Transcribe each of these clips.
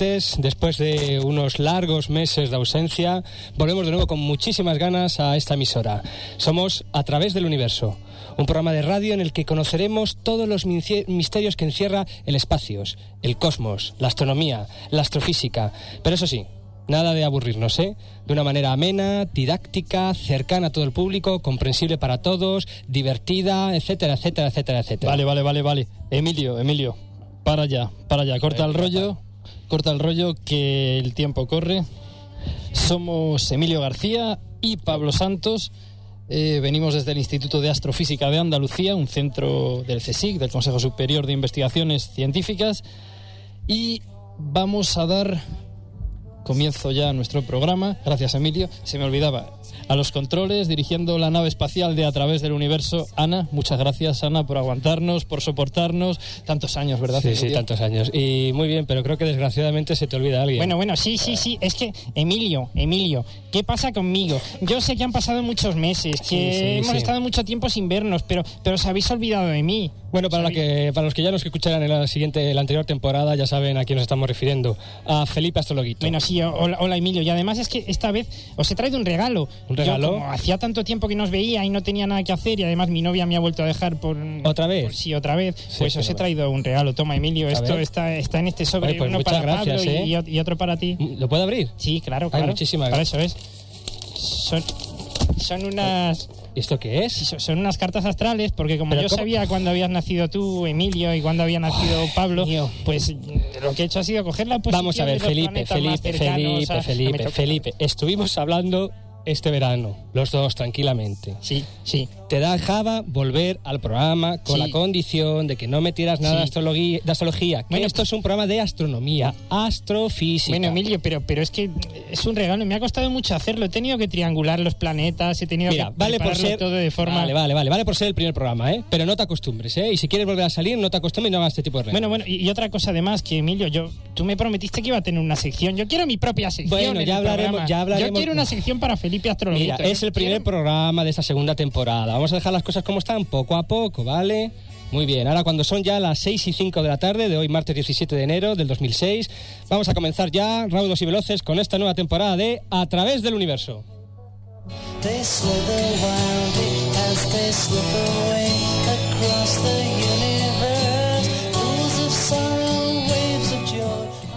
oyentes, después de unos largos meses de ausencia, volvemos de nuevo con muchísimas ganas a esta emisora. Somos A través del universo, un programa de radio en el que conoceremos todos los misterios que encierra el espacio, el cosmos, la astronomía, la astrofísica. Pero eso sí, nada de aburrirnos, ¿eh? De una manera amena, didáctica, cercana a todo el público, comprensible para todos, divertida, etcétera, etcétera, etcétera, etcétera. Vale, vale, vale, vale. Emilio, Emilio, para allá, para allá. Corta el rollo, corta el rollo que el tiempo corre. Somos Emilio García y Pablo Santos. Eh, venimos desde el Instituto de Astrofísica de Andalucía, un centro del CSIC, del Consejo Superior de Investigaciones Científicas. Y vamos a dar comienzo ya nuestro programa. Gracias, Emilio. Se me olvidaba. A los controles, dirigiendo la nave espacial de A través del universo, Ana. Muchas gracias, Ana, por aguantarnos, por soportarnos. Tantos años, ¿verdad? Sí, sí, tantos años. Y muy bien, pero creo que desgraciadamente se te olvida alguien. Bueno, bueno, sí, sí, sí. Es que, Emilio, Emilio, ¿qué pasa conmigo? Yo sé que han pasado muchos meses, que Sí, sí, hemos sí. estado mucho tiempo sin vernos, pero, pero os habéis olvidado de mí. Bueno, para, la que, para los que ya nos escucharan en la siguiente, la anterior temporada, ya saben a quién nos estamos refiriendo. A Felipe Astrologuito. Bueno, sí, hola, hola, Emilio. Y además es que esta vez os he traído un regalo. ¿Un regalo? Yo, como hacía tanto tiempo que nos veía y no tenía nada que hacer, y además mi novia me ha vuelto a dejar por. ¿Otra vez? por- sí, otra vez. pues os he traído un regalo. Toma, Emilio. Esto está, está en este sobre. Vale, pues uno para gracias, Pablo ¿eh? y, ot- y otro para ti. ¿Lo puedo abrir? Sí, claro, Ay, claro. muchísimas Para eso es. Son, son unas. ¿Y esto qué es? son- unas cartas astrales, porque como yo ¿cómo? sabía cuándo habías nacido tú, Emilio, y cuándo había nacido Pablo, mío. pues lo que he hecho ha sido coger la posición Vamos a ver, de Felipe, Felipe, Felipe, Felipe, Felipe. Estuvimos hablando este verano, los dos tranquilamente. Sí, sí. Te dejaba volver al programa con Sí. la condición de que no metieras nada Sí. de, astrología, de astrología. Que Bueno, esto es un programa de astronomía, astrofísica. Bueno, Emilio, pero, pero es que es un regalo, me ha costado mucho hacerlo. He tenido que triangular los planetas, he tenido Mira, que vale por prepararlo ser todo de forma... vale, vale, vale, vale por ser el primer programa, ¿eh? Pero no te acostumbres, ¿eh? Y si quieres volver a salir, no te acostumbres y no hagas este tipo de reglas. Bueno, bueno, y, y otra cosa además, que Emilio, yo, tú me prometiste que iba a tener una sección. Yo quiero mi propia sección. Bueno, en ya el hablaremos- programa. ya hablaremos- Yo quiero una sección para Felipe. Mira, es el primer programa de esta segunda temporada. Vamos a dejar las cosas como están, poco a poco, ¿vale? Muy bien, ahora cuando son ya las 6 y 5 de la tarde de hoy, martes 17 de enero del 2006, vamos a comenzar ya, raudos y veloces, con esta nueva temporada de A través del universo. They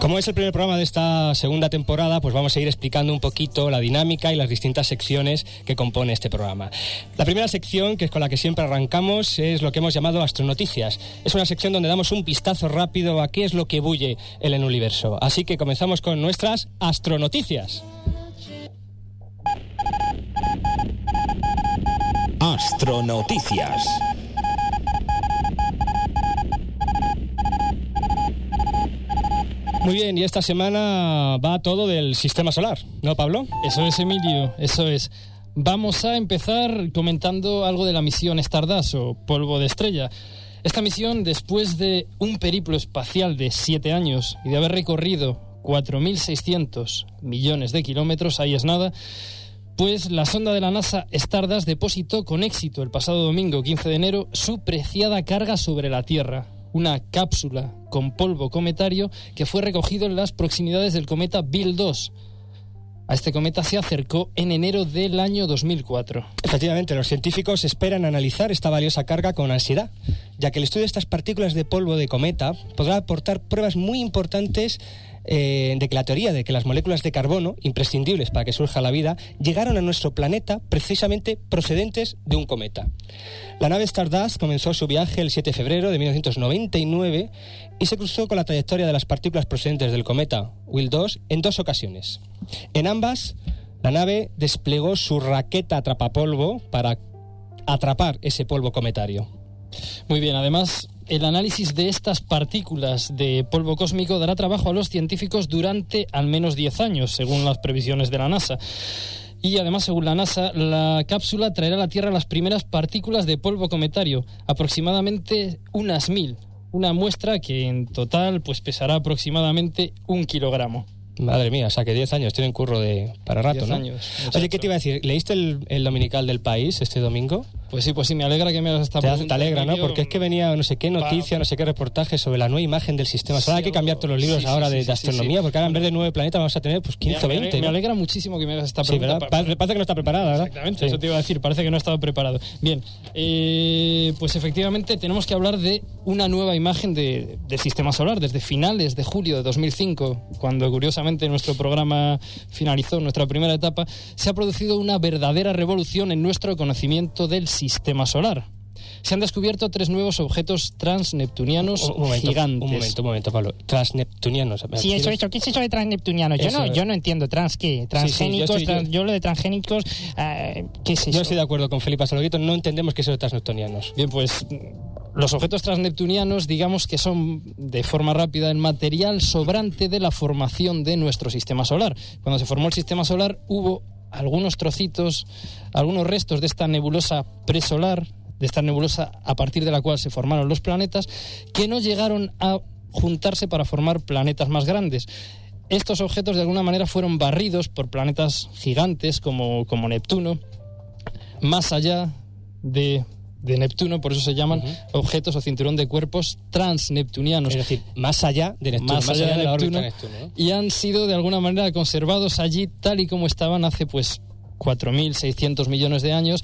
Como es el primer programa de esta segunda temporada, pues vamos a ir explicando un poquito la dinámica y las distintas secciones que compone este programa. La primera sección, que es con la que siempre arrancamos, es lo que hemos llamado Astronoticias. Es una sección donde damos un vistazo rápido a qué es lo que bulle en el universo. Así que comenzamos con nuestras Astronoticias. Astronoticias. Muy bien, y esta semana va todo del sistema solar, ¿no, Pablo? Eso es, Emilio, eso es. Vamos a empezar comentando algo de la misión Stardust o polvo de estrella. Esta misión, después de un periplo espacial de siete años y de haber recorrido 4.600 millones de kilómetros, ahí es nada, pues la sonda de la NASA Stardust depositó con éxito el pasado domingo 15 de enero su preciada carga sobre la Tierra, una cápsula con polvo cometario que fue recogido en las proximidades del cometa Bill 2. A este cometa se acercó en enero del año 2004. Efectivamente, los científicos esperan analizar esta valiosa carga con ansiedad, ya que el estudio de estas partículas de polvo de cometa podrá aportar pruebas muy importantes eh, de que la teoría de que las moléculas de carbono, imprescindibles para que surja la vida, llegaron a nuestro planeta precisamente procedentes de un cometa. La nave Stardust comenzó su viaje el 7 de febrero de 1999 y se cruzó con la trayectoria de las partículas procedentes del cometa Will 2 en dos ocasiones. En ambas, la nave desplegó su raqueta atrapapolvo para atrapar ese polvo cometario. Muy bien, además, el análisis de estas partículas de polvo cósmico dará trabajo a los científicos durante al menos 10 años, según las previsiones de la NASA. Y además, según la NASA, la cápsula traerá a la Tierra las primeras partículas de polvo cometario, aproximadamente unas mil. una muestra que en total pues pesará aproximadamente un kilogramo. Madre mía, o sea que 10 años tienen curro de para rato, 10 ¿no? años, Oye. ¿qué te iba a decir? ¿Leíste el, el dominical del país este domingo? Pues sí, pues sí, me alegra que me hagas esta pregunta, te alegra, ¿no? Porque es que venía no sé qué noticia, no sé qué reportaje sobre la nueva imagen del sistema solar. Hay que cambiar todos los libros ahora de, astronomía, porque ahora en vez de nueve planetas vamos a tener pues 15 o Me, 20. me alegra muchísimo que me hagas esta pregunta. Parece, que no está preparada, ¿verdad? Exactamente, eso te iba a decir, parece que no estaba preparado. Bien, eh, pues efectivamente tenemos que hablar de una nueva imagen de- del sistema solar desde finales de julio de 2005, cuando curiosamente nuestro programa finalizó, nuestra primera etapa, se ha producido una verdadera revolución en nuestro conocimiento del sistema solar. Se han descubierto tres nuevos objetos transneptunianos Un, un momento, gigantes. un momento, un momento, Pablo. Transneptunianos. ¿me Sí, eso, eso. ¿Qué es eso de transneptunianos? Yo no, yo no entiendo. ¿Trans qué? ¿Transgénicos? yo- trans- yo, lo de transgénicos, eh, ¿qué es eso? Yo estoy de acuerdo con Felipe Saloguito, no entendemos qué es eso de transneptunianos. Bien, pues los objetos transneptunianos, digamos que son de forma rápida el material sobrante de la formación de nuestro sistema solar. Cuando se formó el sistema solar hubo algunos trocitos, algunos restos de esta nebulosa presolar, de esta nebulosa a partir de la cual se formaron los planetas, que no llegaron a juntarse para formar planetas más grandes. Estos objetos de alguna manera fueron barridos por planetas gigantes como, como Neptuno, más allá de, de Neptuno, por eso se llaman objetos o cinturón de cuerpos transneptunianos. Es decir, más allá de Neptuno, más, allá de, la Neptuno, órbita de Neptuno. ¿no? y han sido de alguna manera conservados allí tal y como estaban hace pues 4.600 millones de años,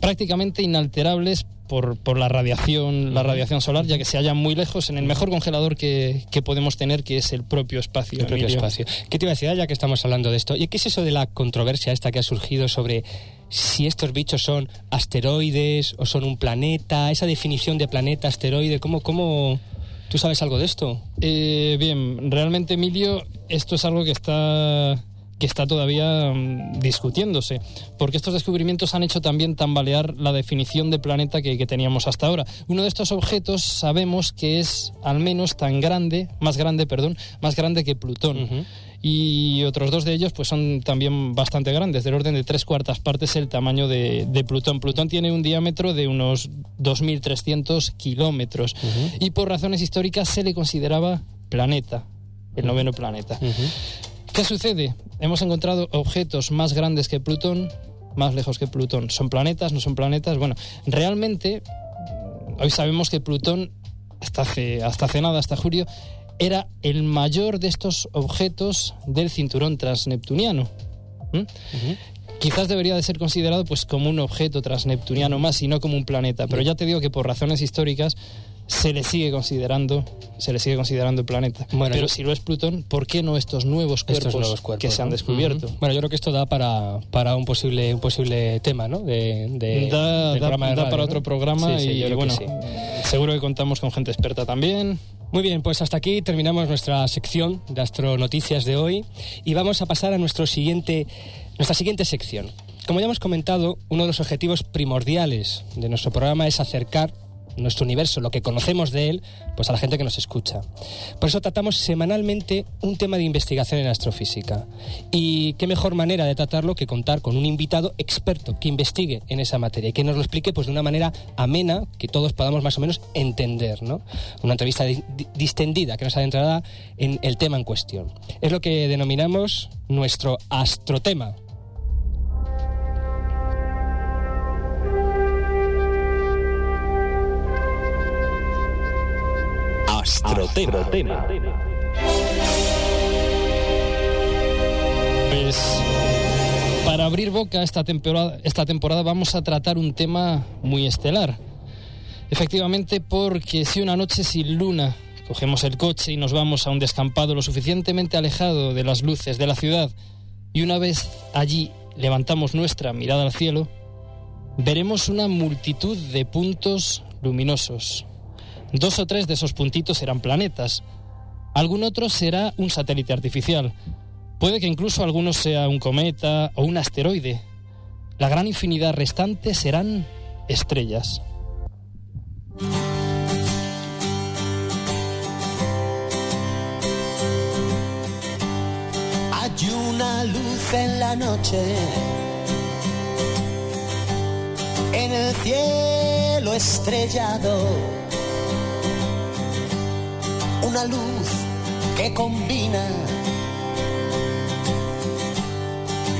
prácticamente inalterables por, por la radiación, la radiación solar, ya que se hallan muy lejos en el mejor congelador que, que podemos tener, que es el propio espacio. el propio espacio. ¿Qué te iba a decir, Ah, ya que estamos hablando de esto? ¿Y qué es eso de la controversia esta que ha surgido sobre si estos bichos son asteroides o son un planeta? Esa definición de planeta, asteroide, ¿cómo, cómo... ¿Tú sabes algo de esto? Eh, bien, realmente Emilio, esto es algo que está que está todavía mm, discutiéndose, porque estos descubrimientos han hecho también tambalear la definición de planeta que, que teníamos hasta ahora. Uno de estos objetos sabemos que es al menos tan grande, más grande, perdón, más grande que Plutón. Y otros dos de ellos pues son también bastante grandes, del orden de tres cuartas partes el tamaño de, de Plutón. Plutón tiene un diámetro de unos 2.300 kilómetros y por razones históricas se le consideraba planeta, el noveno planeta. ¿Qué sucede? Hemos encontrado objetos más grandes que Plutón, más lejos que Plutón. ¿Son planetas? ¿No son planetas? Bueno, realmente hoy sabemos que Plutón, hasta hace, hasta hace nada, hasta julio, era el mayor de estos objetos del cinturón transneptuniano. ¿Mm? Quizás debería de ser considerado pues como un objeto transneptuniano más y no como un planeta, pero ya te digo que por razones históricas se le sigue considerando, se le sigue considerando planeta. Bueno, pero yo- si lo es Plutón, ¿por qué no estos nuevos cuerpos, Estos nuevos cuerpos que se han descubierto? Bueno, yo creo que esto da para, para un posible un posible tema, ¿no? De, de- da, para ¿no? otro programa Sí, sí, yo y que bueno, sí. seguro que contamos con gente experta también. Muy bien, pues hasta aquí terminamos nuestra sección de astronoticias de hoy y vamos a pasar a nuestro siguiente, nuestra siguiente sección. Como ya hemos comentado, uno de los objetivos primordiales de nuestro programa es acercar nuestro universo, lo que conocemos de él, pues a la gente que nos escucha. Por eso tratamos semanalmente un tema de investigación en astrofísica. Y qué mejor manera de tratarlo que contar con un invitado experto que investigue en esa materia y que nos lo explique pues de una manera amena, que todos podamos más o menos entender, ¿no? Una entrevista di- di- distendida que nos adentrará en el tema en cuestión. Es lo que denominamos nuestro astrotema. Astrotema. Pues para abrir boca esta temporada, esta temporada vamos a tratar un tema muy estelar. Efectivamente, porque si una noche sin luna cogemos el coche y nos vamos a un descampado lo suficientemente alejado de las luces de la ciudad y una vez allí levantamos nuestra mirada al cielo, veremos una multitud de puntos luminosos. Dos o tres de esos puntitos serán planetas. Algún otro será un satélite artificial. Puede que incluso algunos sea un cometa o un asteroide. La gran infinidad restante serán estrellas. Hay una luz en la noche, en el cielo estrellado. Una luz que combina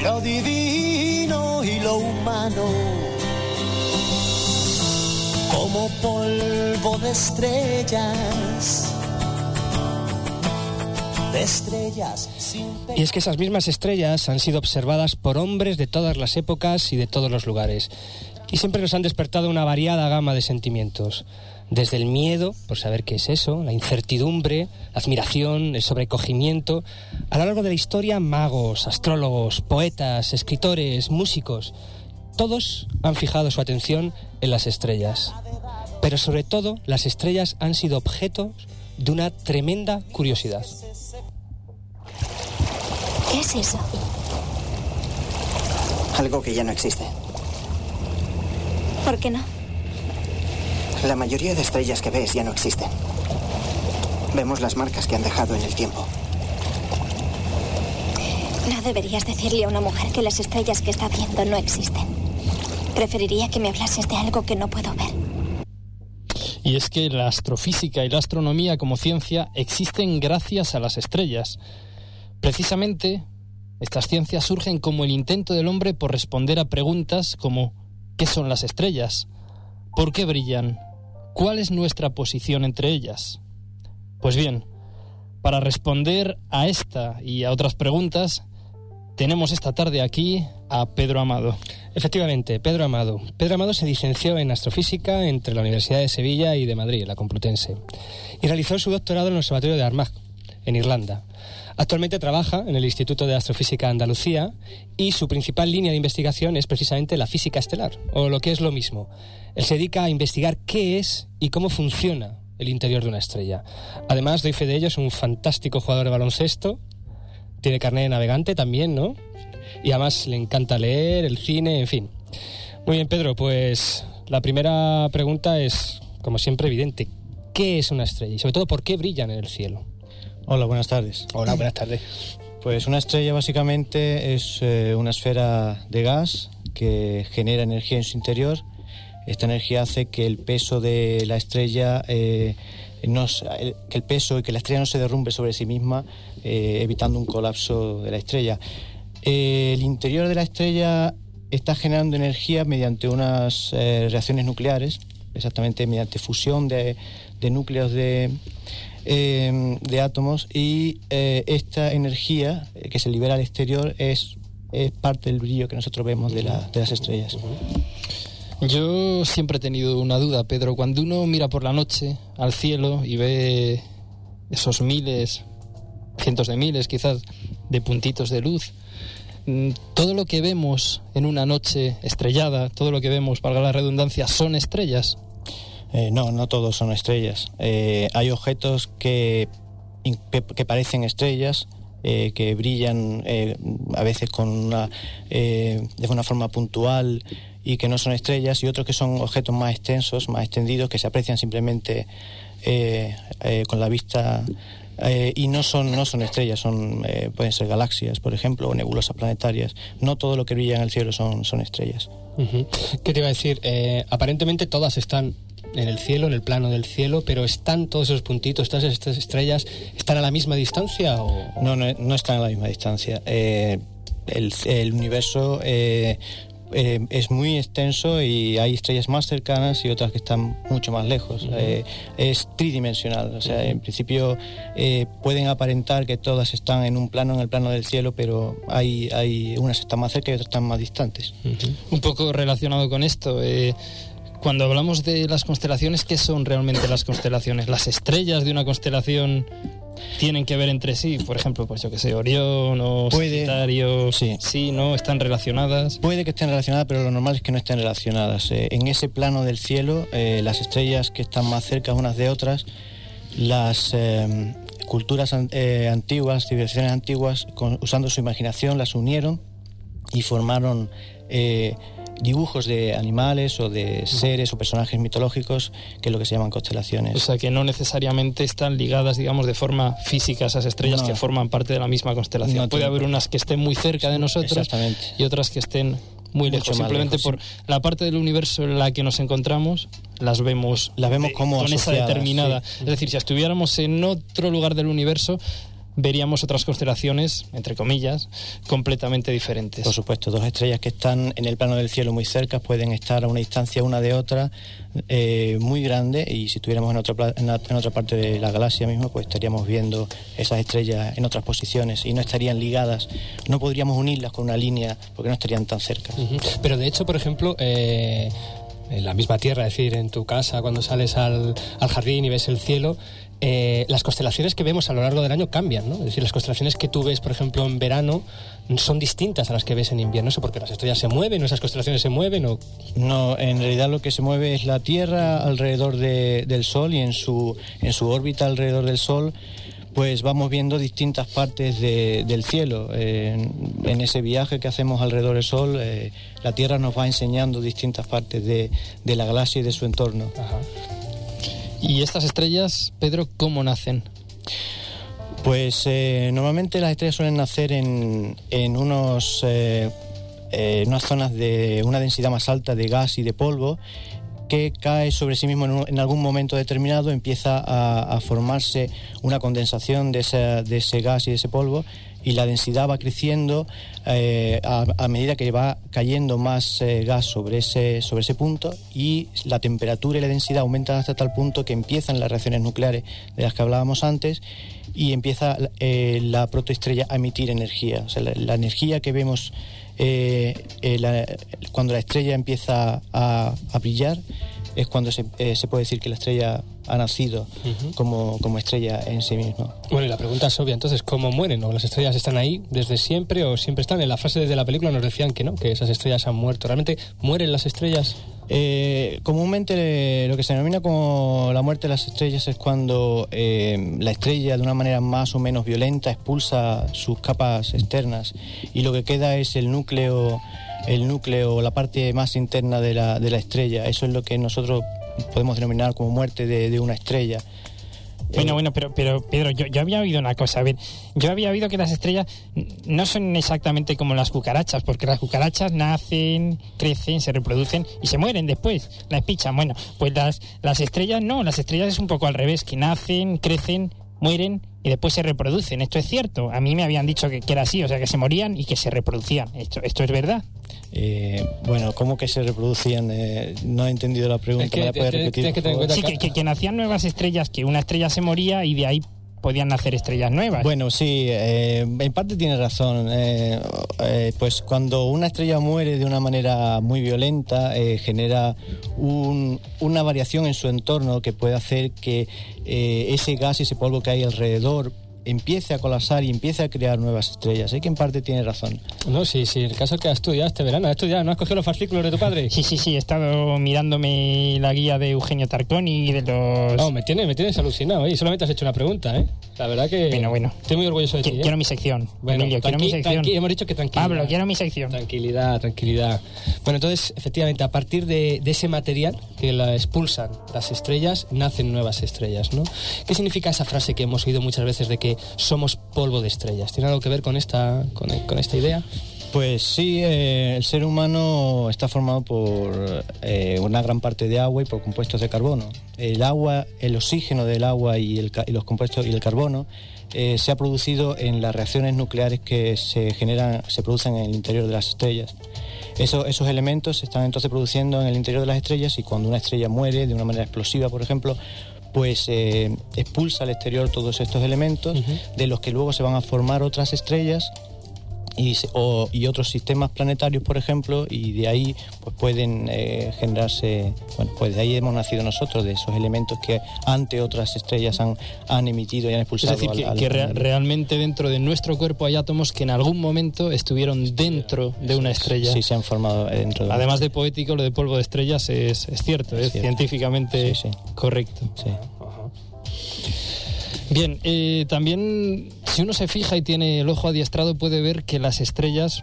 lo divino y lo humano. Como polvo de estrellas, de estrellas Y es que esas mismas estrellas han sido observadas por hombres de todas las épocas y de todos los lugares. Y siempre nos han despertado una variada gama de sentimientos. Desde el miedo, por saber qué es eso, la incertidumbre, la admiración, el sobrecogimiento. A lo largo de la historia, magos, astrólogos, poetas, escritores, músicos, todos han fijado su atención en las estrellas. Pero sobre todo, las estrellas han sido objeto de una tremenda curiosidad. ¿Qué es eso? Algo que ya no existe. ¿Por qué no? La mayoría de estrellas que ves ya no existen. Vemos las marcas que han dejado en el tiempo. No deberías decirle a una mujer que las estrellas que está viendo no existen. Preferiría que me hablases de algo que no puedo ver. Y es que la astrofísica y la astronomía como ciencia existen gracias a las estrellas. Precisamente, estas ciencias surgen como el intento del hombre por responder a preguntas como ¿qué son las estrellas? ¿Por qué brillan? ¿Cuál es nuestra posición entre ellas? Pues bien, para responder a esta y a otras preguntas, tenemos esta tarde aquí a Pedro Amado. Efectivamente, Pedro Amado. Pedro Amado se licenció en astrofísica entre la Universidad de Sevilla y de Madrid, la Complutense, y realizó su doctorado en el Observatorio de Armagh, en Irlanda. Actualmente trabaja en el Instituto de Astrofísica Andalucía y su principal línea de investigación es precisamente la física estelar, o lo que es lo mismo. Él se dedica a investigar qué es y cómo funciona el interior de una estrella. Además, doy fe de ello, es un fantástico jugador de baloncesto, tiene carnet de navegante también, ¿no? Y además le encanta leer, el cine, en fin. Muy bien, Pedro, pues la primera pregunta es, como siempre, evidente. ¿Qué es una estrella? Y sobre todo, ¿por qué brillan en el cielo? Hola, buenas tardes. Hola, buenas tardes. Pues una estrella básicamente es eh, una esfera de gas que genera energía en su interior. Esta energía hace que el peso de la estrella, eh, no el- que el peso y que la estrella no se derrumbe sobre sí misma, eh, evitando un colapso de la estrella. Eh, el interior de la estrella está generando energía mediante unas reacciones nucleares, exactamente mediante fusión de, de núcleos de, eh, de átomos y eh, esta energía eh, que se libera al exterior es, es parte del brillo que nosotros vemos de, la- de las estrellas. Yo siempre he tenido una duda, Pedro. Cuando uno mira por la noche al cielo y ve esos miles, cientos de miles quizás, de puntitos de luz, mm, todo lo que vemos en una noche estrellada, todo lo que vemos, valga la redundancia, son estrellas. Eh, no, no todos son estrellas. Eh, hay objetos que, que, parecen estrellas, eh, que brillan a veces con una, de una forma puntual y que no son estrellas, y otros que son objetos más extensos, más extendidos, que se aprecian simplemente con la vista eh, y no son, no son estrellas, son, eh, pueden ser galaxias, por ejemplo, o nebulosas planetarias. No todo lo que brilla en el cielo son, son estrellas. ¿Qué te iba a decir? Aparentemente todas están en el cielo, en el plano del cielo, pero ¿están todos esos puntitos, todas estas estrellas, están a la misma distancia o...? No, no, no están a la misma distancia. Eh, el, el universo eh, eh, es muy extenso y hay estrellas más cercanas y otras que están mucho más lejos. Eh, es tridimensional, o sea, en principio eh, pueden aparentar que todas están en un plano, en el plano del cielo, pero hay, hay unas están más cerca y otras están más distantes. Un poco relacionado con esto, cuando hablamos de las constelaciones, ¿qué son realmente las constelaciones? ¿Las estrellas de una constelación tienen que ver entre sí? Por ejemplo, pues yo que sé, Orión o Puede, Sagitario, sí. sí, ¿no? ¿Están relacionadas? Puede que estén relacionadas, pero lo normal es que no estén relacionadas. Eh, en ese plano del cielo, eh, las estrellas que están más cerca unas de otras, las eh, culturas an- antiguas, civilizaciones antiguas, con- usando su imaginación, las unieron y formaron eh, dibujos de animales o de seres o personajes mitológicos, que es lo que se llaman constelaciones. O sea, que no necesariamente están ligadas, digamos, de forma física a esas estrellas No. que forman parte de la misma constelación. No Puede haber unas que estén muy cerca de nosotros y otras que estén muy lejos. Simplemente lejos, por la parte del universo en la que nos encontramos, las vemos, Las vemos como con esa determinada. sí. Es decir, si estuviéramos en otro lugar del universo, veríamos otras constelaciones, entre comillas, completamente diferentes. Por supuesto, dos estrellas que están en el plano del cielo muy cerca pueden estar a una distancia una de otra eh, muy grande y si estuviéramos en otra, pla- en, otra parte de la galaxia mismo, pues estaríamos viendo esas estrellas en otras posiciones y no estarían ligadas, no podríamos unirlas con una línea porque no estarían tan cerca. Pero de hecho, por ejemplo, eh, en la misma tierra, es decir, en tu casa, cuando sales al, jardín y ves el cielo, eh, las constelaciones que vemos a lo largo del año cambian, ¿no? Es decir, las constelaciones que tú ves, por ejemplo, en verano son distintas a las que ves en invierno. Eso porque las estrellas se mueven, o esas constelaciones se mueven, o... No, en realidad lo que se mueve es la Tierra alrededor de- del Sol y en su, en su órbita alrededor del Sol pues vamos viendo distintas partes de- del cielo. Eh, en, en ese viaje que hacemos alrededor del Sol, eh, la Tierra nos va enseñando distintas partes de, de la galaxia y de su entorno. ¿Y estas estrellas, Pedro, cómo nacen? Pues eh, normalmente las estrellas suelen nacer en, en unos, eh, eh, unas zonas de una densidad más alta de gas y de polvo que cae sobre sí mismo en, algún momento determinado, empieza a, formarse una condensación de, esa- de ese gas y de ese polvo y la densidad va creciendo eh, a, a medida que va cayendo más eh, gas sobre ese, sobre ese punto y la temperatura y la densidad aumentan hasta tal punto que empiezan las reacciones nucleares de las que hablábamos antes y empieza eh, la protoestrella a emitir energía. O sea, la, la energía que vemos eh, eh, la- cuando la estrella empieza a, a brillar es cuando se, eh, se puede decir que la estrella ha nacido como, como estrella en sí misma. Bueno, y la pregunta es obvia, entonces, ¿cómo mueren? ¿O las estrellas están ahí desde siempre o siempre están? En la frase de la película nos decían que no, que esas estrellas han muerto. ¿Realmente mueren las estrellas? Eh, comúnmente lo que se denomina como la muerte de las estrellas es cuando eh, la estrella de una manera más o menos violenta expulsa sus capas externas y lo que queda es el núcleo, el núcleo, la parte más interna de la, de la estrella. Eso es lo que nosotros podemos denominar como muerte de una estrella. Bueno, bueno, pero, pero Pedro, yo, yo había oído una cosa. A ver, yo había oído que las estrellas no son exactamente como las cucarachas, porque las cucarachas nacen, crecen, se reproducen y se mueren después, las pichan. Bueno, pues las, las estrellas no, las estrellas es un poco al revés, que nacen, crecen, mueren y después se reproducen. Esto es cierto. A mí me habían dicho que, que era así, o sea, que se morían y que se reproducían. Esto, esto es verdad. Eh, bueno, ¿cómo que se reproducían? Eh, no he entendido la pregunta. Es que ¿Me la puedes repetir, que Sí, que, que- que nacían nuevas estrellas, que una estrella se moría y de ahí podían nacer estrellas nuevas. Bueno, sí, eh, en parte tiene razón. Eh, eh, pues cuando una estrella muere de una manera muy violenta, genera un- una variación en su entorno que puede hacer que ese gas y ese polvo que hay alrededor empiece a colapsar y empiece a crear nuevas estrellas. Así que en parte tiene razón. No, sí, sí, el caso es que has estudiado este verano, has estudiado, ¿no has cogido los fascículos de tu padre? Sí, sí, sí, he estado mirándome la guía de Eugenio Tarconi y de los... No, me tienes, me tienes alucinado, ¿eh? Y solamente has hecho una pregunta, ¿eh? La verdad que... Bueno, bueno. Estoy muy orgulloso de ti, Qui- ¿eh? Quiero mi sección. Bueno, Emilio, quiero mi sección. hemos dicho que tranquilidad. Pablo, quiero mi sección. Tranquilidad, tranquilidad. Bueno, entonces, efectivamente, a partir de, de ese material que la expulsan las estrellas, nacen nuevas estrellas, ¿no? ¿Qué significa esa frase que hemos oído muchas veces de que somos polvo de estrellas? ¿Tiene algo que ver con esta, con, esta idea? Pues sí, eh, el ser humano está formado por eh, una gran parte de agua y por compuestos de carbono. El agua, el oxígeno del agua y, los compuestos y el carbono eh, se ha producido en las reacciones nucleares que se generan, se producen en el interior de las estrellas. Eso- esos elementos se están entonces produciendo en el interior de las estrellas y cuando una estrella muere de una manera explosiva, por ejemplo, pues eh, expulsa al exterior todos estos elementos, de los que luego se van a formar otras estrellas y, se- o- y otros sistemas planetarios, por ejemplo, y de ahí pues pueden eh, generarse, bueno, pues de ahí hemos nacido nosotros, de esos elementos que ante otras estrellas han, han emitido y han Es expulsado. decir, al- que, al realmente dentro de nuestro cuerpo hay átomos que en algún momento estuvieron dentro de una estrella. Sí, se han formado dentro de Además de poético, lo de polvo de estrellas es, es cierto, es, Es cierto. científicamente Sí, sí. correcto. Sí. Bien, eh, también si uno se fija y tiene el ojo adiestrado puede ver que las estrellas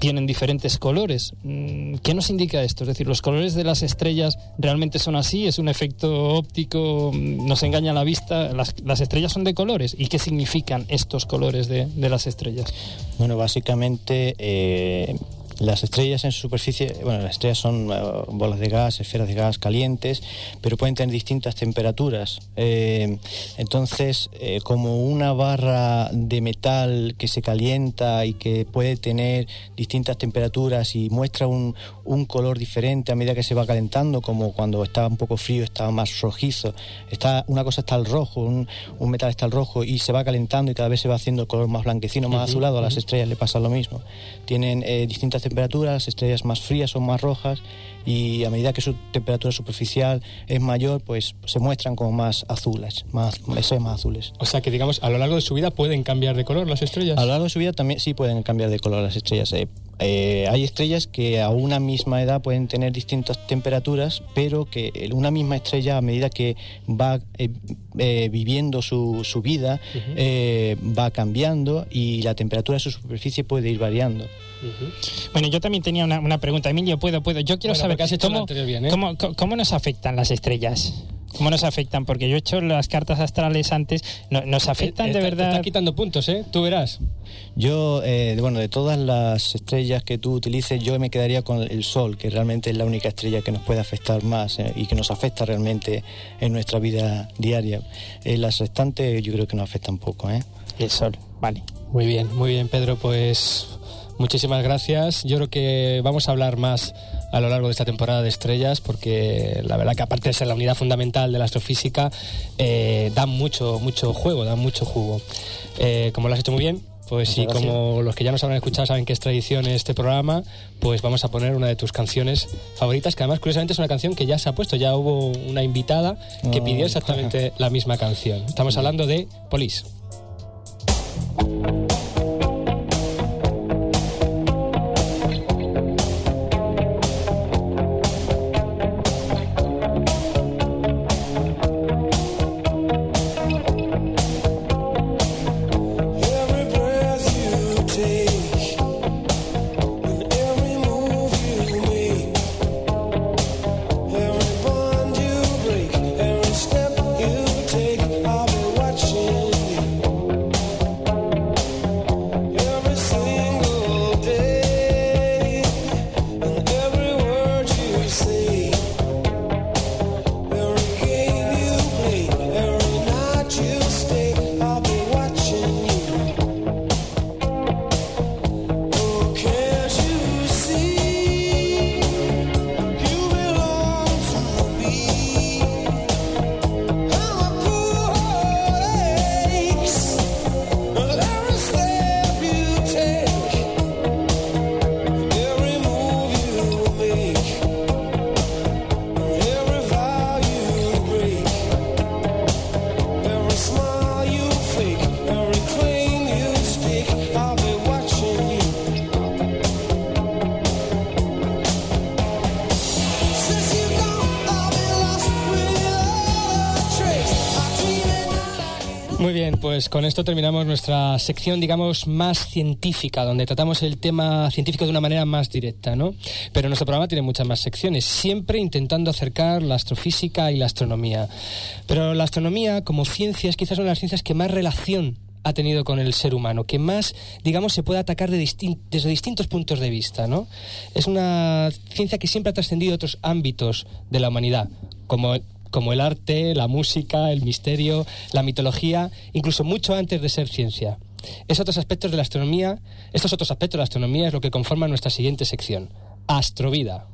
tienen diferentes colores. Mm, ¿Qué nos indica esto? Es decir, ¿los colores de las estrellas realmente son así? ¿Es un efecto óptico? Mm, ¿Nos engaña la vista? ¿Las, las estrellas son de colores? ¿Y qué significan estos colores de, de las estrellas? Bueno, básicamente eh, las estrellas en su superficie, bueno, las estrellas son eh, bolas de gas, esferas de gas calientes, pero pueden tener distintas temperaturas. Eh, entonces, eh, como una barra de metal que se calienta y que puede tener distintas temperaturas y muestra un, un color diferente a medida que se va calentando, como cuando está un poco frío está más rojizo. Está, una cosa está al rojo, un, un metal está al rojo y se va calentando y cada vez se va haciendo color más blanquecino, más azulado. A las estrellas le pasa lo mismo. Tienen eh, distintas temperaturas, las estrellas más frías son más rojas y a medida que su temperatura superficial es mayor, pues se muestran como más azules, más, más azules. O sea que, digamos, a lo largo de su vida pueden cambiar de color las estrellas. A lo largo de su vida también sí pueden cambiar de color las estrellas. eh. Eh, hay estrellas que a una misma edad pueden tener distintas temperaturas, pero que una misma estrella a medida que va eh, eh, viviendo su, su vida eh, va cambiando y la temperatura de su superficie puede ir variando. Bueno, yo también tenía una, una pregunta. Emilio, puedo, puedo. Yo quiero Bueno, saber cómo, bien, ¿eh? cómo, cómo- cómo nos afectan las estrellas. ¿Cómo nos afectan? Porque yo he hecho las cartas astrales antes. No- ¿Nos afectan Eh, de está- te verdad? está quitando puntos, ¿eh? Tú verás. Yo, eh, bueno, de todas las estrellas que tú utilices, yo me quedaría con el Sol, que realmente es la única estrella que nos puede afectar más eh, y que nos afecta realmente en nuestra vida diaria. Eh, las restantes yo creo que nos afectan poco, ¿eh? El Sol, vale. Muy bien, muy bien, Pedro. Pues muchísimas gracias. Yo creo que vamos a hablar más a lo largo de esta temporada de estrellas, porque la verdad que aparte de ser la unidad fundamental de la astrofísica, eh, dan mucho, mucho juego, dan mucho jugo. Eh, como lo has hecho muy bien. Pues sí, como los que ya nos habrán escuchado saben que es tradición este programa, pues vamos a poner una de tus canciones favoritas, que además curiosamente es una canción que ya se ha puesto, ya hubo una invitada que Oh. pidió exactamente la misma canción. Estamos hablando de Police. Pues con esto terminamos nuestra sección, digamos, más científica, donde tratamos el tema científico de una manera más directa, ¿no? Pero nuestro programa tiene muchas más secciones, siempre intentando acercar la astrofísica y la astronomía. Pero la astronomía, como ciencia, es quizás una de las ciencias que más relación ha tenido con el ser humano, que más, digamos, se puede atacar desde distintos puntos de vista, ¿no? Es una ciencia que siempre ha trascendido otros ámbitos de la humanidad, como como el arte, la música, el misterio, la mitología, incluso mucho antes de ser ciencia. Esos otros aspectos de la astronomía, estos otros aspectos de la astronomía es lo que conforma nuestra siguiente sección, Astrovida.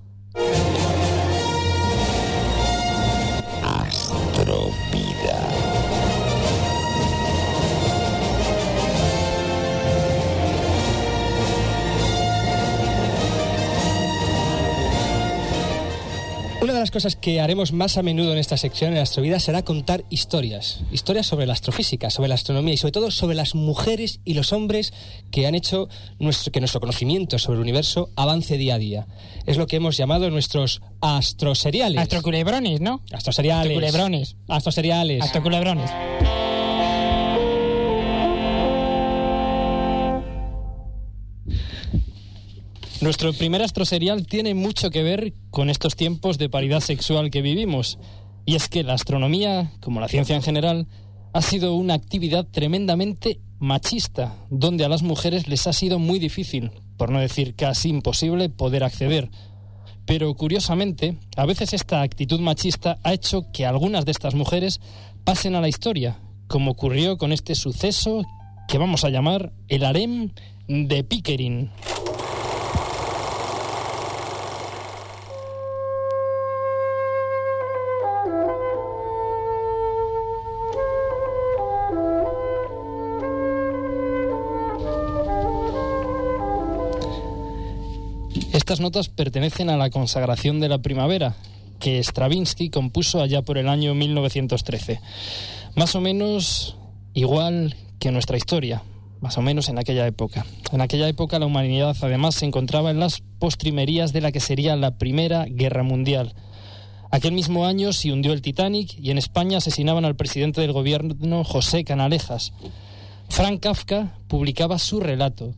Una de las cosas que haremos más a menudo en esta sección en Astrovida será contar historias. Historias sobre la astrofísica, sobre la astronomía y sobre todo sobre las mujeres y los hombres que han hecho nuestro, que nuestro conocimiento sobre el universo avance día a día. Es lo que hemos llamado nuestros astroseriales. Astroculebrones, ¿no? Astroseriales. Astroculebrones. Astroseriales. Astroculebrones. Nuestro primer astroserial tiene mucho que ver con estos tiempos de paridad sexual que vivimos. Y es que la astronomía, como la ciencia en general, ha sido una actividad tremendamente machista, donde a las mujeres les ha sido muy difícil por no decir casi imposible, poder acceder. Pero curiosamente, a veces esta actitud machista ha hecho que algunas de estas mujeres pasen a la historia, como ocurrió con este suceso que vamos a llamar el harem de Pickering. Estas notas pertenecen a la consagración de la primavera, que Stravinsky compuso allá por el año 1913. Más o menos igual que nuestra historia, más o menos en aquella época. En aquella época la humanidad además se encontraba en las postrimerías de la que sería la Primera Guerra Mundial. Aquel mismo año se hundió el Titanic y en España asesinaban al presidente del gobierno José Canalejas. Frank Kafka publicaba sus relatos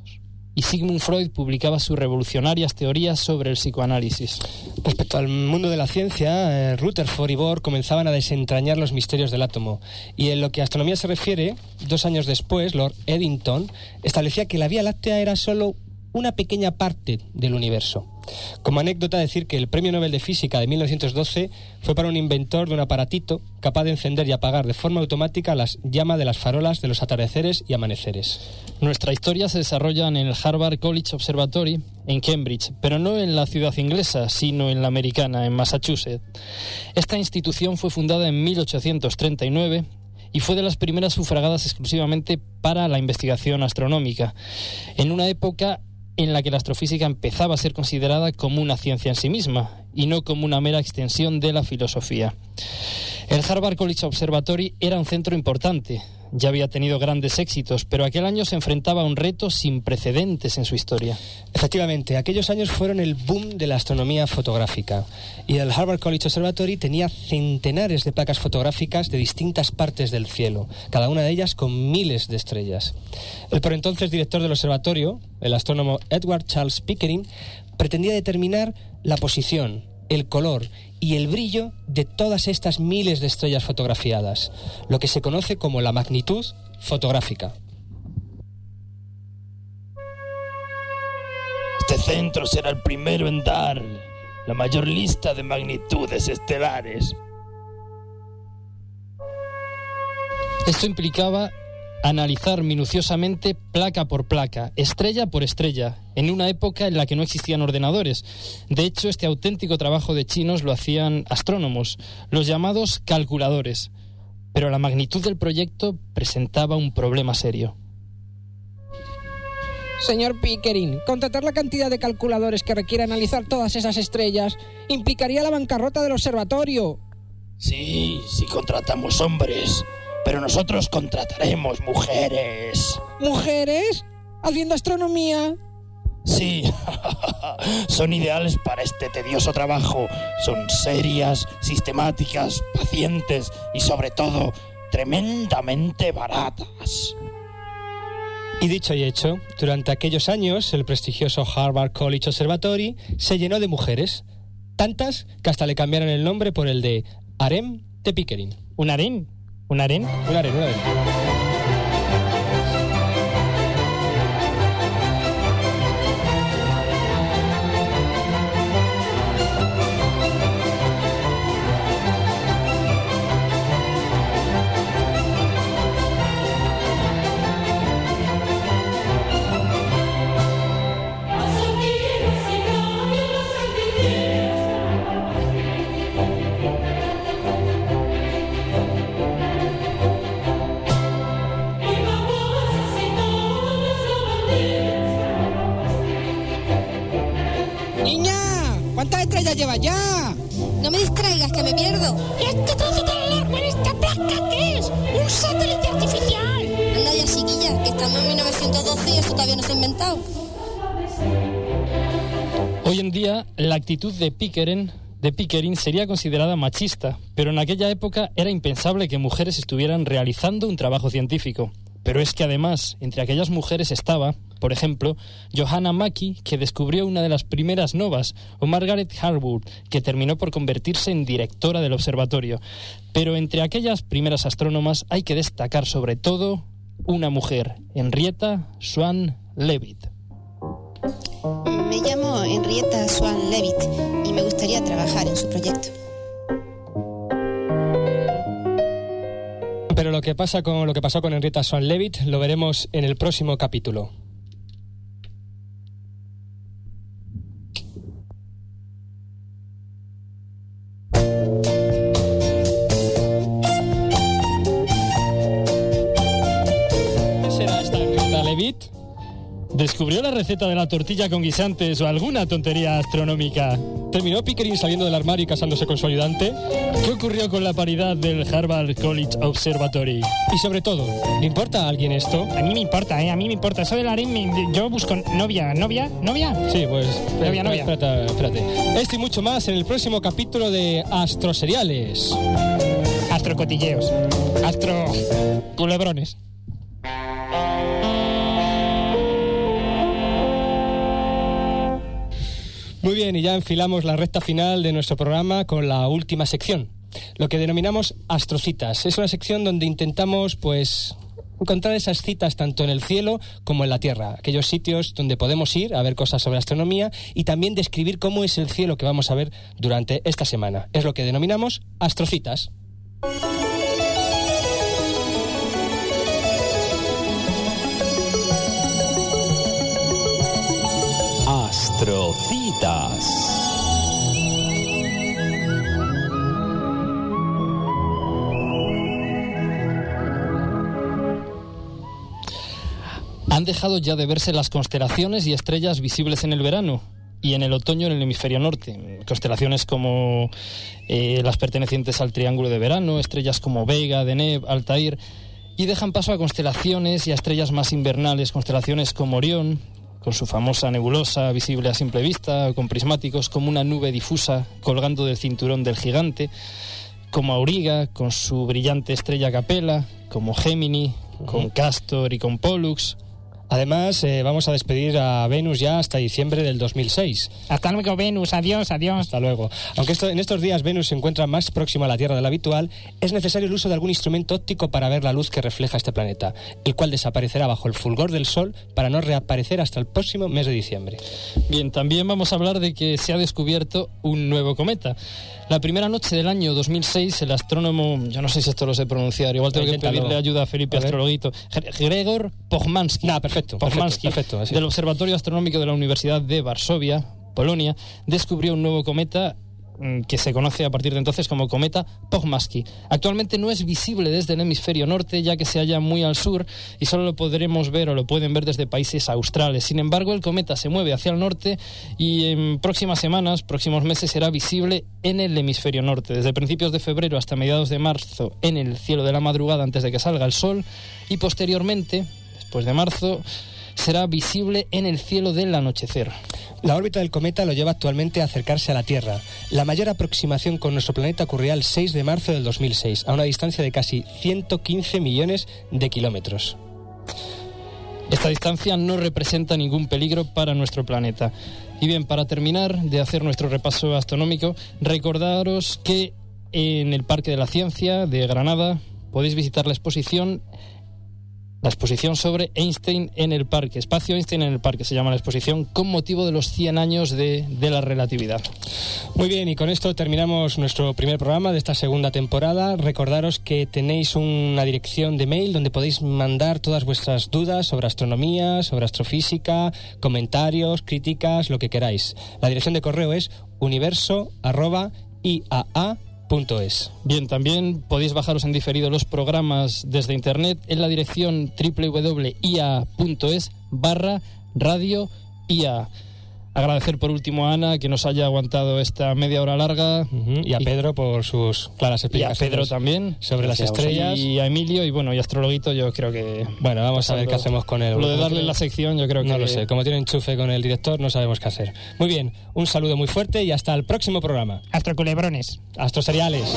y Sigmund Freud publicaba sus revolucionarias teorías sobre el psicoanálisis. Respecto al mundo de la ciencia, eh, Rutherford y Bohr comenzaban a desentrañar los misterios del átomo. Y en lo que a astronomía se refiere, dos años después, Lord Eddington establecía que la Vía Láctea era solo una pequeña parte del universo. Como anécdota decir que el Premio Nobel de Física de 1912 fue para un inventor de un aparatito capaz de encender y apagar de forma automática las llamas de las farolas de los atardeceres y amaneceres. Nuestra historia se desarrolla en el Harvard College Observatory en Cambridge, pero no en la ciudad inglesa, sino en la americana, en Massachusetts. Esta institución fue fundada en 1839 y fue de las primeras sufragadas exclusivamente para la investigación astronómica, en una época en la que la astrofísica empezaba a ser considerada como una ciencia en sí misma y no como una mera extensión de la filosofía. El Harvard College Observatory era un centro importante, ya había tenido grandes éxitos, pero aquel año se enfrentaba a un reto sin precedentes en su historia. Efectivamente, aquellos años fueron el boom de la astronomía fotográfica y el Harvard College Observatory tenía centenares de placas fotográficas de distintas partes del cielo, cada una de ellas con miles de estrellas. El por entonces director del observatorio, el astrónomo Edward Charles Pickering, pretendía determinar la posición, el color y el brillo de todas estas miles de estrellas fotografiadas, lo que se conoce como la magnitud fotográfica. Este centro será el primero en dar la mayor lista de magnitudes estelares. Esto implicaba analizar minuciosamente placa por placa, estrella por estrella, en una época en la que no existían ordenadores. De hecho, este auténtico trabajo de chinos lo hacían astrónomos, los llamados calculadores. Pero la magnitud del proyecto presentaba un problema serio. Señor Pickering, contratar la cantidad de calculadores que requiere analizar todas esas estrellas implicaría la bancarrota del observatorio. Sí, si contratamos hombres, pero nosotros contrataremos mujeres. ¿Mujeres? ¿Haciendo astronomía? Sí, son ideales para este tedioso trabajo. Son serias, sistemáticas, pacientes y sobre todo tremendamente baratas. Y dicho y hecho, durante aquellos años el prestigioso Harvard College Observatory se llenó de mujeres, tantas que hasta le cambiaron el nombre por el de Harem de Pickering. ¿Un harem? ¿Un harem? Un harem, un harem. Hoy en día, la actitud de Pickering, de Pickering sería considerada machista, pero en aquella época era impensable que mujeres estuvieran realizando un trabajo científico. Pero es que además, entre aquellas mujeres estaba, por ejemplo, Johanna Mackey, que descubrió una de las primeras novas, o Margaret Harwood, que terminó por convertirse en directora del observatorio. Pero entre aquellas primeras astrónomas hay que destacar sobre todo una mujer, Henrietta Swan Leavitt. Me llamo Henrietta Swan Levitt y me gustaría trabajar en su proyecto. Pero lo que pasa con lo que pasó con Henrietta Swan Leavitt lo veremos en el próximo capítulo. Receta de la tortilla con guisantes o alguna tontería astronómica? ¿Terminó Pickering saliendo del armario y casándose con su ayudante? ¿Qué ocurrió con la paridad del Harvard College Observatory? Y sobre todo, ¿le importa a alguien esto? A mí me importa, ¿eh? A mí me importa. Eso del harem, yo busco novia. ¿Novia? ¿Novia? Sí, pues. Novia, novia. Espérate, espérate. Esto y mucho más en el próximo capítulo de Astroseriales. Astrocotilleos. Astro... Culebrones. Muy bien, y ya enfilamos la recta final de nuestro programa con la última sección, lo que denominamos astrocitas. Es una sección donde intentamos, pues, encontrar esas citas tanto en el cielo como en la tierra, aquellos sitios donde podemos ir a ver cosas sobre astronomía y también describir cómo es el cielo que vamos a ver durante esta semana. Es lo que denominamos astrocitas. Astrocitas. Han dejado ya de verse las constelaciones y estrellas visibles en el verano y en el otoño en el hemisferio norte. Constelaciones como eh, las pertenecientes al Triángulo de Verano, estrellas como Vega, Deneb, Altair, y dejan paso a constelaciones y a estrellas más invernales, constelaciones como Orión, con su famosa nebulosa visible a simple vista, con prismáticos como una nube difusa colgando del cinturón del gigante, como Auriga, con su brillante estrella Capella, como Gemini, con Castor y con Pollux. Además, eh, vamos a despedir a Venus ya hasta diciembre del 2006. Hasta luego, Venus. Adiós, adiós. Hasta luego. Aunque esto- en estos días Venus se encuentra más próximo a la Tierra de lo habitual, es necesario el uso de algún instrumento óptico para ver la luz que refleja este planeta, el cual desaparecerá bajo el fulgor del Sol para no reaparecer hasta el próximo mes de diciembre. Bien, también vamos a hablar de que se ha descubierto un nuevo cometa. La primera noche del año 2006, el astrónomo, yo no sé si esto lo sé pronunciar, igual tengo que pedirle ayuda a Felipe A. Astrologuito. Gre- Gregor Pochmansky. Nah, perfecto, Pochmansky, perfecto, perfecto, del Observatorio Astronómico de la Universidad de Varsovia, Polonia, descubrió un nuevo cometa que se conoce a partir de entonces como cometa Pochmansky. Actualmente no es visible desde el hemisferio norte, ya que se halla muy al sur y solo lo podremos ver o lo pueden ver desde países australes. Sin embargo, el cometa se mueve hacia el norte y en próximas semanas, próximos meses, será visible en el hemisferio norte. Desde principios de febrero hasta mediados de marzo en el cielo de la madrugada antes de que salga el sol y posteriormente, después de marzo, será visible en el cielo del anochecer. La órbita del cometa lo lleva actualmente a acercarse a la Tierra. La mayor aproximación con nuestro planeta ocurrirá el 6 de marzo del 2006, a una distancia de casi 115 millones de kilómetros. Esta distancia no representa ningún peligro para nuestro planeta. Y bien, para terminar de hacer nuestro repaso astronómico, recordaros que en el Parque de la Ciencia de Granada podéis visitar la exposición la exposición sobre Einstein en el parque, espacio Einstein en el parque se llama la exposición, con motivo de los 100 años de, de la relatividad. Muy bien, y con esto terminamos nuestro primer programa de esta segunda temporada. Recordaros que tenéis una dirección de mail donde podéis mandar todas vuestras dudas sobre astronomía, sobre astrofísica, comentarios, críticas, lo que queráis. La dirección de correo es universo@iaa.es. Bien, también podéis bajaros en diferido los programas desde internet en la dirección www.ia.es barra radio IA. Agradecer por último a Ana que nos haya aguantado esta media hora larga. Y a Pedro por sus claras Y a explicaciones. Pedro también. Sobre las estrellas. Y a Emilio y bueno, y a Astrologuito yo creo que... Bueno, vamos a ver qué hacemos con él. Lo de darle la sección yo creo que... No lo sé, como tiene enchufe con el director no sabemos qué hacer. Muy bien, un saludo muy fuerte y hasta el próximo programa. Astroculebrones. Astroseriales.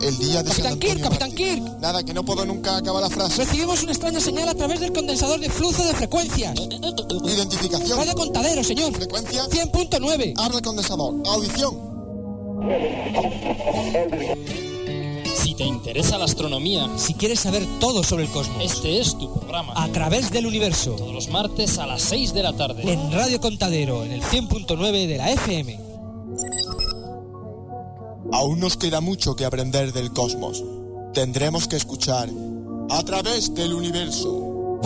El día de San Capitán Antonio Kirk, Capitán. Kirk. Nada, que no puedo nunca acabar la frase. Recibimos una extraña señal a través del condensador de flujo de frecuencias. Identificación. Radio contadero, señor. Frecuencia. 100.9. Abre el condensador. Audición. Si te interesa la astronomía, Si quieres saber todo sobre el cosmos, este es tu programa. a través del universo, Todos los martes a las 6 de la tarde. en Radio Contadero, en el 100.9 de la FM. Aún nos queda mucho que aprender del cosmos. Tendremos que escuchar a través del universo.